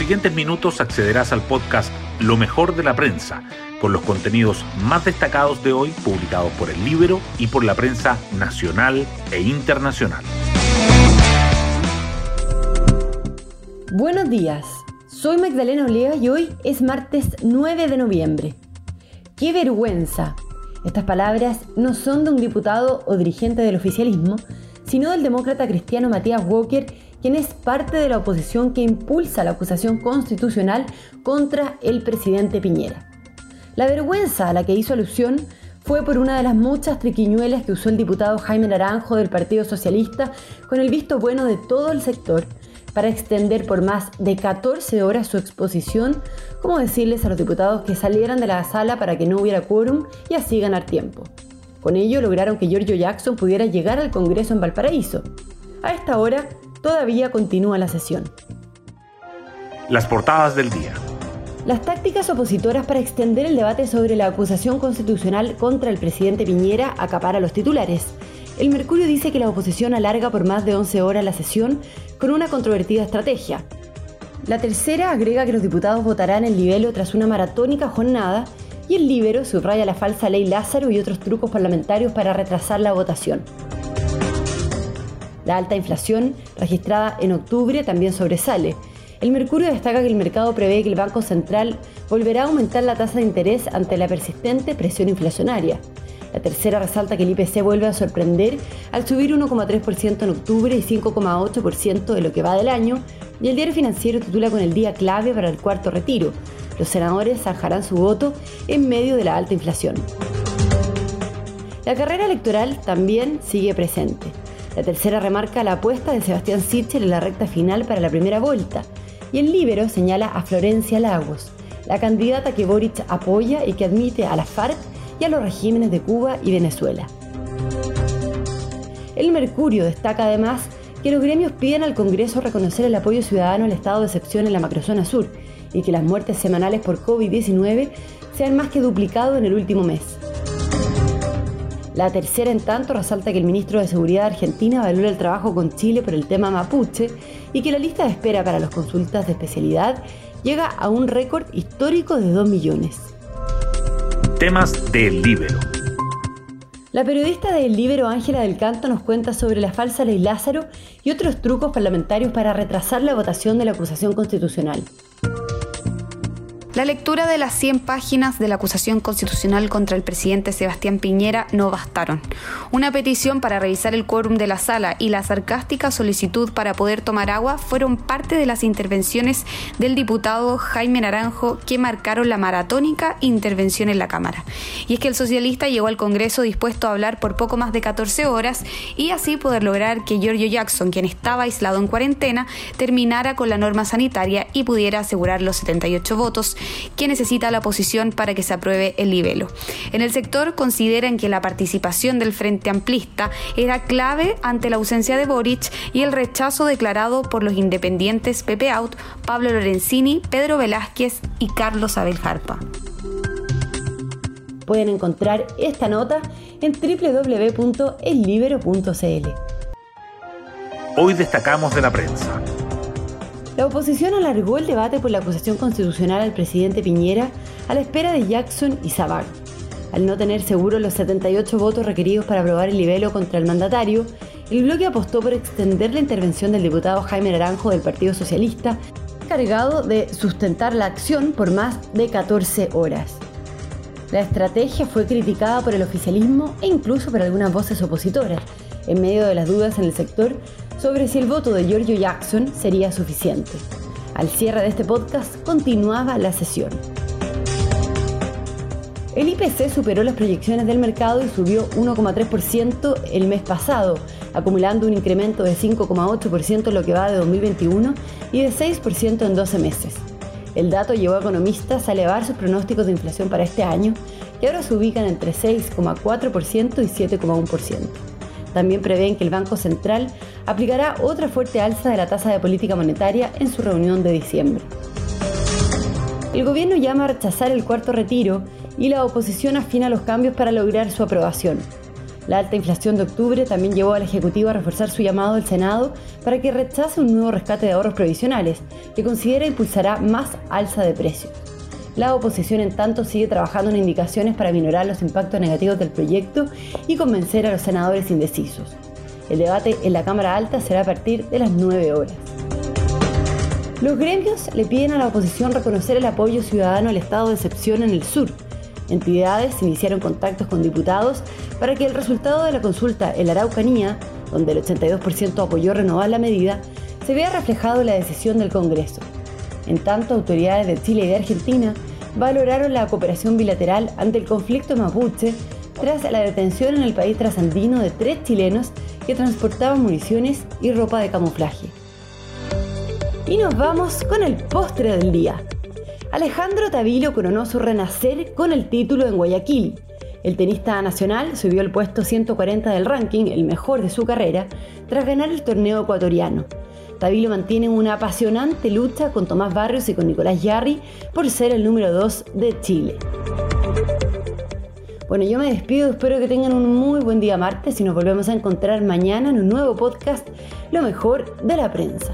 siguientes minutos accederás al podcast Lo mejor de la prensa, con los contenidos más destacados de hoy publicados por el Libro y por la prensa nacional e internacional. Buenos días, soy Magdalena Olea y hoy es martes 9 de noviembre. ¡Qué vergüenza! Estas palabras no son de un diputado o dirigente del oficialismo, sino del demócrata cristiano Matías Walker, quien es parte de la oposición que impulsa la acusación constitucional contra el presidente Piñera. La vergüenza a la que hizo alusión fue por una de las muchas triquiñuelas que usó el diputado Jaime Naranjo del Partido Socialista con el visto bueno de todo el sector para extender por más de 14 horas su exposición, como decirles a los diputados que salieran de la sala para que no hubiera quórum y así ganar tiempo. Con ello lograron que Giorgio Jackson pudiera llegar al Congreso en Valparaíso. A esta hora todavía continúa la sesión. Las portadas del día. Las tácticas opositoras para extender el debate sobre la acusación constitucional contra el presidente Piñera acapara los titulares. El Mercurio dice que la oposición alarga por más de 11 horas la sesión con una controvertida estrategia. La tercera agrega que los diputados votarán el libelo tras una maratónica jornada y el Libero subraya la falsa ley Lázaro y otros trucos parlamentarios para retrasar la votación. La alta inflación registrada en octubre también sobresale. El Mercurio destaca que el mercado prevé que el Banco Central volverá a aumentar la tasa de interés ante la persistente presión inflacionaria. La tercera resalta que el IPC vuelve a sorprender al subir 1,3% en octubre y 5,8% de lo que va del año, y el diario financiero titula con el día clave para el cuarto retiro, los senadores zanjarán su voto en medio de la alta inflación. La carrera electoral también sigue presente. La tercera remarca la apuesta de Sebastián Sichel en la recta final para la primera vuelta. Y el Libero señala a Florencia Lagos, la candidata que Boric apoya y que admite a la FARC y a los regímenes de Cuba y Venezuela. El Mercurio destaca además que los gremios piden al Congreso reconocer el apoyo ciudadano al estado de excepción en la macrozona sur y que las muertes semanales por COVID-19 se han más que duplicado en el último mes. La tercera, en tanto, resalta que el ministro de Seguridad de Argentina valora el trabajo con Chile por el tema mapuche y que la lista de espera para las consultas de especialidad llega a un récord histórico de 2 millones. Temas del Libero. La periodista del Libero Ángela del Canto nos cuenta sobre la falsa ley Lázaro y otros trucos parlamentarios para retrasar la votación de la acusación constitucional. La lectura de las 100 páginas de la acusación constitucional contra el presidente Sebastián Piñera no bastaron. Una petición para revisar el quórum de la sala y la sarcástica solicitud para poder tomar agua fueron parte de las intervenciones del diputado Jaime Naranjo que marcaron la maratónica intervención en la Cámara. Y es que el socialista llegó al Congreso dispuesto a hablar por poco más de 14 horas y así poder lograr que Giorgio Jackson, quien estaba aislado en cuarentena, terminara con la norma sanitaria y pudiera asegurar los 78 votos que necesita la oposición para que se apruebe el libelo. En el sector consideran que la participación del Frente Amplista era clave ante la ausencia de Boric y el rechazo declarado por los independientes Pepe Out, Pablo Lorenzini, Pedro Velázquez y Carlos Abel Jarpa. Pueden encontrar esta nota en www.ellibero.cl. Hoy destacamos de la prensa. La oposición alargó el debate por la acusación constitucional al presidente Piñera a la espera de Jackson y Sabag. Al no tener seguro los 78 votos requeridos para aprobar el libelo contra el mandatario, el bloque apostó por extender la intervención del diputado Jaime Naranjo del Partido Socialista, encargado de sustentar la acción por más de 14 horas. La estrategia fue criticada por el oficialismo e incluso por algunas voces opositoras, en medio de las dudas en el sector sobre si el voto de Giorgio Jackson sería suficiente. Al cierre de este podcast continuaba la sesión. El IPC superó las proyecciones del mercado y subió 1,3% el mes pasado, acumulando un incremento de 5,8% en lo que va de 2021 y de 6% en 12 meses. El dato llevó a economistas a elevar sus pronósticos de inflación para este año, que ahora se ubican entre 6,4% y 7,1%. También prevén que el Banco Central aplicará otra fuerte alza de la tasa de política monetaria en su reunión de diciembre. El gobierno llama a rechazar el cuarto retiro y la oposición afina los cambios para lograr su aprobación. La alta inflación de octubre también llevó al Ejecutivo a reforzar su llamado al Senado para que rechace un nuevo rescate de ahorros provisionales, que considera impulsará más alza de precios. La oposición, en tanto, sigue trabajando en indicaciones para minorar los impactos negativos del proyecto y convencer a los senadores indecisos. El debate en la Cámara Alta será a partir de las 9 horas. Los gremios le piden a la oposición reconocer el apoyo ciudadano al estado de excepción en el sur. Entidades iniciaron contactos con diputados para que el resultado de la consulta en la Araucanía, donde el 82% apoyó renovar la medida, se vea reflejado en la decisión del Congreso. En tanto, autoridades de Chile y de Argentina valoraron la cooperación bilateral ante el conflicto mapuche tras la detención en el país trasandino de tres chilenos que transportaban municiones y ropa de camuflaje. Y nos vamos con el postre del día. Alejandro Tavilo coronó su renacer con el título en Guayaquil. El tenista nacional subió al puesto 140 del ranking, el mejor de su carrera, tras ganar el torneo ecuatoriano. Tavilo mantiene una apasionante lucha con Tomás Barrios y con Nicolás Yarri por ser el número 2 de Chile. Bueno, yo me despido, espero que tengan un muy buen día martes y nos volvemos a encontrar mañana en un nuevo podcast, Lo mejor de la prensa.